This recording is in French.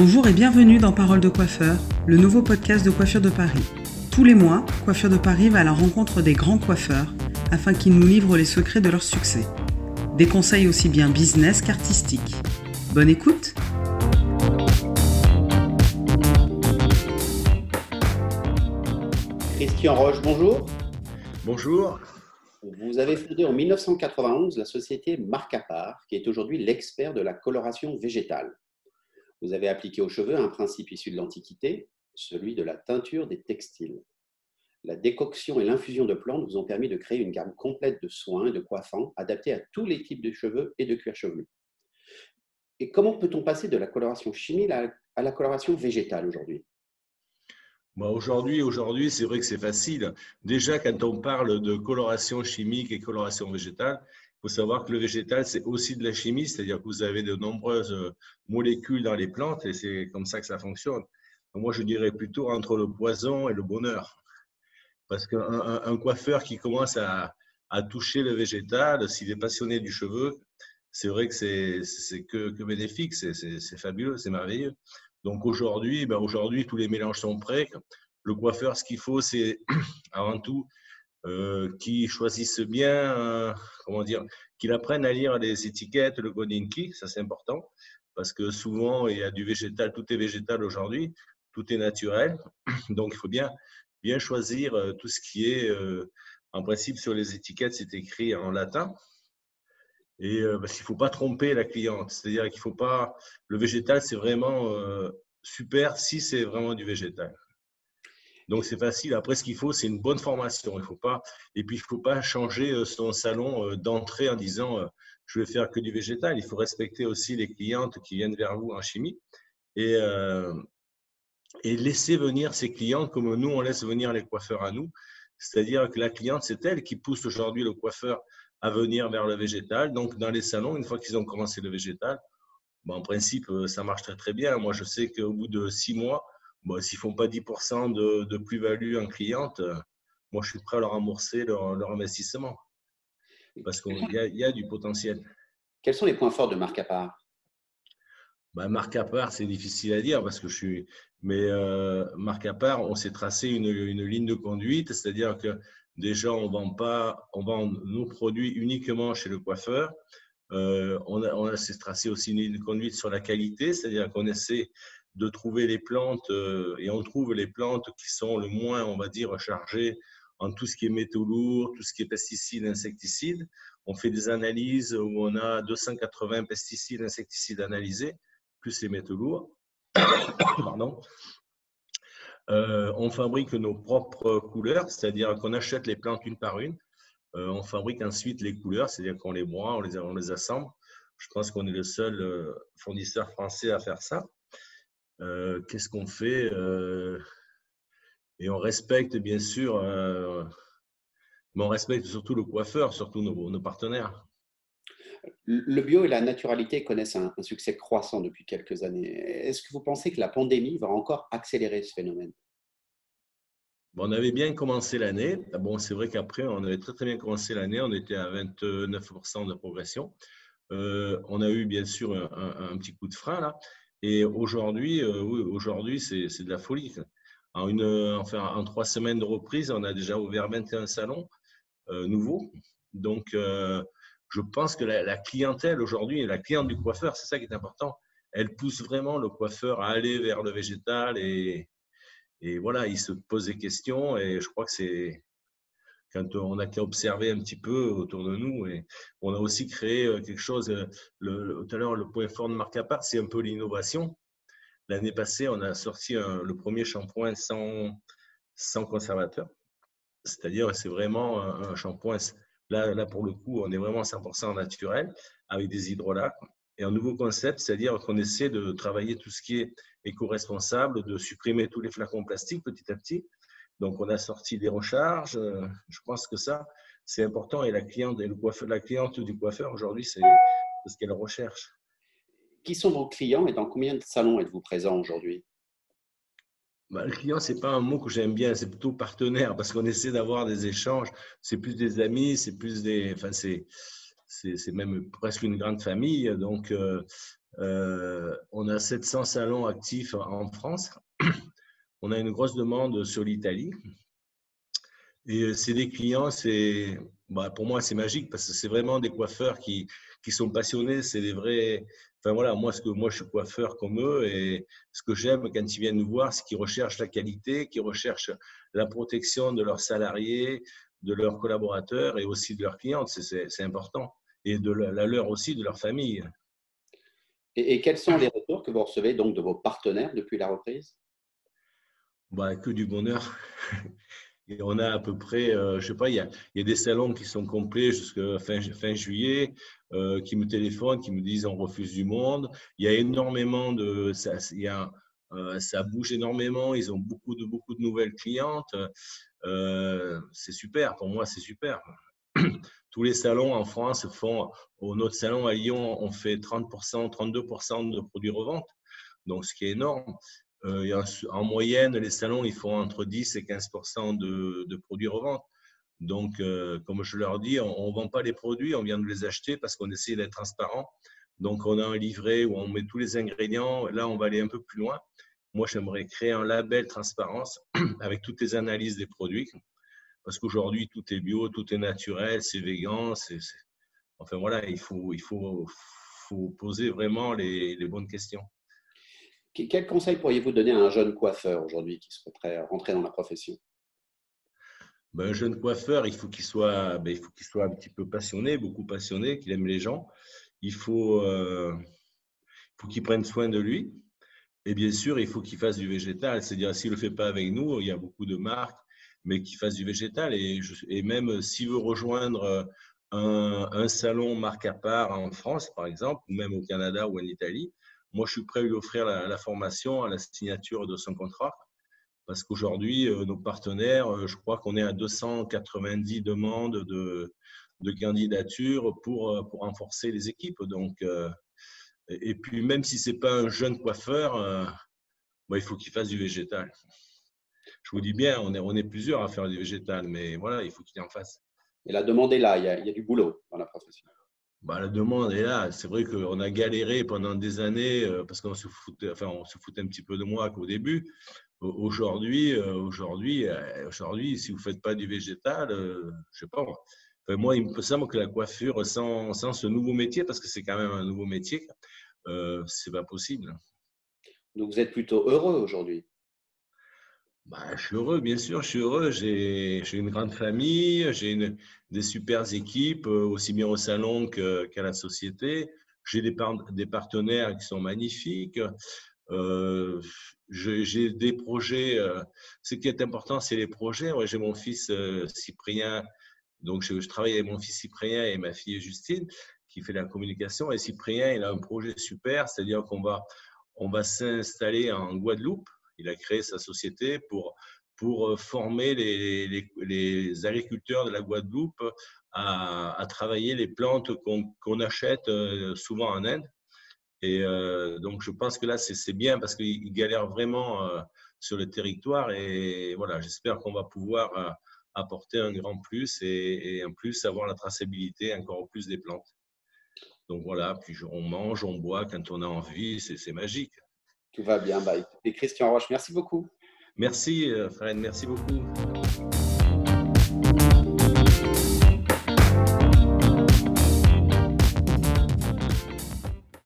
Bonjour et bienvenue dans Parole de coiffeur, le nouveau podcast de Coiffure de Paris. Tous les mois, Coiffure de Paris va à la rencontre des grands coiffeurs afin qu'ils nous livrent les secrets de leur succès. Des conseils aussi bien business qu'artistiques. Bonne écoute Christian Roche, bonjour. Bonjour. Vous avez fondé en 1991 la société Marc à part, qui est aujourd'hui l'expert de la coloration végétale. Vous avez appliqué aux cheveux un principe issu de l'Antiquité, celui de la teinture des textiles. La décoction et l'infusion de plantes vous ont permis de créer une gamme complète de soins et de coiffants adaptés à tous les types de cheveux et de cuir chevelu. Et comment peut-on passer de la coloration chimique à la coloration végétale aujourd'hui? Bah, aujourd'hui, aujourd'hui, c'est vrai que c'est facile. Déjà, quand on parle de coloration chimique et coloration végétale, faut savoir que le végétal, c'est aussi de la chimie, c'est-à-dire que vous avez de nombreuses euh, molécules dans les plantes et c'est comme ça que ça fonctionne. moi, je dirais plutôt entre le poison et le bonheur. Parce qu'un coiffeur qui commence à, toucher le végétal, s'il est passionné du cheveu, c'est vrai que c'est que, que bénéfique, c'est fabuleux, c'est merveilleux. Donc aujourd'hui, ben aujourd'hui, tous les mélanges sont prêts. Le coiffeur, ce qu'il faut, c'est avant tout euh, qu'il choisisse bien, euh, comment dire, qu'il apprenne à lire les étiquettes, le Godinki, ça c'est important, parce que souvent il y a du végétal, tout est végétal aujourd'hui, tout est naturel, donc il faut bien, bien choisir euh, tout ce qui est, en principe sur les étiquettes, c'est écrit en latin, et parce qu'il ne faut pas tromper la cliente. C'est-à-dire qu'il faut pas. Le végétal, c'est vraiment super si c'est vraiment du végétal. Donc c'est facile. Après, ce qu'il faut, c'est une bonne formation. Il faut pas. Et puis il ne faut pas changer son salon d'entrée en disant je vais faire que du végétal. Il faut respecter aussi les clientes qui viennent vers vous en chimie et et laisser venir ces clients comme nous on laisse venir les coiffeurs à nous. C'est-à-dire que la cliente, c'est elle qui pousse aujourd'hui le coiffeur à venir vers le végétal. Donc, dans les salons, une fois qu'ils ont commencé le végétal, en principe, euh, ça marche très, très bien. Moi, je sais qu'au bout de six mois, s'ils ne font pas 10% de, de plus-value en cliente, euh, moi, je suis prêt à leur rembourser leur, leur investissement. Parce qu'il y, y, a du potentiel. Quels sont les points forts de marque à part bah, Marque à part, c'est difficile à dire parce que je suis. Mais euh, marque à part, on s'est tracé une, une, ligne de conduite, c'est-à-dire que Déjà, on vend pas, on vend nos produits uniquement chez le coiffeur. Euh, on a, on a tracé aussi une conduite sur la qualité, c'est-à-dire qu'on essaie de trouver les plantes euh, et on trouve les plantes qui sont le moins, on va dire, chargées en tout ce qui est métaux lourds, tout ce qui est pesticides, insecticides. On fait des analyses où on a 280 pesticides, insecticides analysés, plus les métaux lourds. Pardon. Euh, on fabrique nos propres couleurs, c'est-à-dire qu'on achète les plantes une par une. Euh, on fabrique ensuite les couleurs, c'est-à-dire qu'on les broie, on les, on les, assemble. Je pense qu'on est le seul fournisseur français à faire ça. Qu'est-ce qu'on fait Et on respecte bien sûr, mais on respecte surtout le coiffeur, surtout nos, partenaires. Le bio et la naturalité connaissent un, succès croissant depuis quelques années. Est-ce que vous pensez que la pandémie va encore accélérer ce phénomène? On avait bien commencé l'année. Bon, c'est vrai qu'après, on avait très très bien commencé l'année. On était à 29% de progression. Euh, on a eu bien sûr un, petit coup de frein là. Et aujourd'hui, euh, aujourd'hui, c'est de la folie. En, une, enfin, en trois semaines de reprise, on a déjà ouvert 21 salons euh, nouveaux. Donc, je pense que la, clientèle aujourd'hui, la cliente du coiffeur, c'est ça qui est important. Elle pousse vraiment le coiffeur à aller vers le végétal et, et voilà, il se pose des questions et je crois que c'est quand on a qu'à observer un petit peu autour de nous et on a aussi créé euh, quelque chose. Euh, le, tout à l'heure, le point fort de marque à part, c'est un peu l'innovation. L'année passée, on a sorti le premier shampoing sans, sans conservateur. C'est-à-dire, c'est vraiment un shampoing Là, là, pour le coup, on est vraiment 100% naturel avec des hydrolats. Et un nouveau concept, c'est-à-dire qu'on essaie de travailler tout ce qui est éco-responsable, de supprimer tous les flacons plastiques petit à petit. Donc, on a sorti des recharges. Euh, je pense que ça, c'est important. Et la cliente, et le coiffeur, la cliente du coiffeur aujourd'hui, c'est ce qu'elle recherche. Qui sont vos clients et dans combien de salons êtes-vous présent aujourd'hui? Bah, le client, c'est pas un mot que j'aime bien, c'est plutôt partenaire parce qu'on essaie d'avoir des échanges. C'est plus des amis, c'est plus des, enfin c'est, c'est même presque une grande famille. Donc, euh, on a 700 salons actifs en France. On a une grosse demande sur l'Italie. Et c'est des clients, c'est, bah, pour moi, c'est magique parce que c'est vraiment des coiffeurs qui, qui sont passionnés. C'est des vrais. Enfin voilà, moi, ce que, moi, je suis coiffeur comme eux et ce que j'aime quand ils viennent nous voir, c'est qu'ils recherchent la qualité, qu'ils recherchent la protection de leurs salariés, de leurs collaborateurs et aussi de leurs clients. C'est important. Et de la, leur aussi, de leur famille. Et, quels sont les retours que vous recevez donc de vos partenaires depuis la reprise? Bah, Que du bonheur. Et on a à peu près, euh, je sais pas, il y, a, y, a, des salons qui sont complets jusqu'à fin, fin juillet, euh, qui me téléphonent, qui me disent on refuse du monde. Il y a énormément de, ça, y a, euh, ça bouge énormément. Ils ont beaucoup de beaucoup de nouvelles clientes. Euh, c'est super. Pour moi, c'est super. Tous les salons en France font, au notre salon à Lyon, on fait 30%, 32% de produits revente. Donc, ce qui est énorme. Euh, en moyenne, les salons, ils font entre 10 et 15 de, de produits revente. Donc, euh, comme je leur dis, on ne vend pas les produits, on vient de les acheter parce qu'on essaie d'être transparent. Donc, on a un livret où on met tous les ingrédients. Là, on va aller un peu plus loin. Moi, j'aimerais créer un label transparence avec toutes les analyses des produits. Parce qu'aujourd'hui, tout est bio, tout est naturel, c'est végan. Enfin, voilà, il faut, poser vraiment les bonnes questions. Quel conseil pourriez-vous donner à un jeune coiffeur aujourd'hui qui souhaiterait rentrer dans la profession? Ben, Un jeune coiffeur, il faut qu'il soit, ben, il faut qu'il soit un petit peu passionné, beaucoup passionné, qu'il aime les gens. Il faut, euh, faut qu'il prenne soin de lui. Et bien sûr, il faut qu'il fasse du végétal. C'est-à-dire, s'il ne le fait pas avec nous, il y a beaucoup de marques, mais qu'il fasse du végétal. Et, même s'il veut rejoindre un, un, salon marque à part en France, par exemple, ou même au Canada ou en Italie, moi, je suis prêt à lui offrir la, formation à la signature de son contrat. Parce qu'aujourd'hui, euh, nos partenaires, euh, je crois qu'on est à 290 demandes de, de candidature pour, euh, renforcer les équipes. Donc, et puis, même si ce n'est pas un jeune coiffeur, il faut qu'il fasse du végétal. Je vous dis bien, on est, on est plusieurs à faire du végétal, mais voilà, il faut qu'il en fasse. Et la demande est là, il y a, il y a du boulot dans la profession. Bah, la demande est là. C'est vrai qu'on a galéré pendant des années euh, parce qu'on se foutait, enfin, on se foutait un petit peu de moi qu'au début. Aujourd'hui, euh, aujourd'hui, euh, aujourd'hui, si vous faites pas du végétal, je sais pas. Enfin, moi, il me semble que la coiffure sans, sans ce nouveau métier, parce que c'est quand même un nouveau métier, c'est pas possible. Donc vous êtes plutôt heureux aujourd'hui? Bah, je suis heureux, bien sûr, je suis heureux. J'ai une grande famille, j'ai des super équipes, euh, aussi bien au salon qu'à la société. J'ai des, partenaires qui sont magnifiques. Euh, j'ai des projets. Euh, ce qui est important, c'est les projets. j'ai mon fils euh, Cyprien, donc je, je, travaille avec mon fils Cyprien et ma fille Justine, qui fait la communication. Et Cyprien, il a un projet super, c'est-à-dire qu'on va, on va s'installer en Guadeloupe il a créé sa société pour, pour euh, former les, les, agriculteurs de la Guadeloupe à, travailler les plantes qu'on achète euh, souvent en Inde. Et euh, donc, je pense que là, c'est bien parce qu'ils galèrent vraiment sur le territoire. Et voilà, j'espère qu'on va pouvoir apporter un grand plus et, et, en plus avoir la traçabilité encore plus des plantes. Donc voilà, puis on mange, on boit quand on a envie, c'est magique. Tout va bien. Bah, et Christian Roche, merci beaucoup. Merci, euh, Fred, merci beaucoup.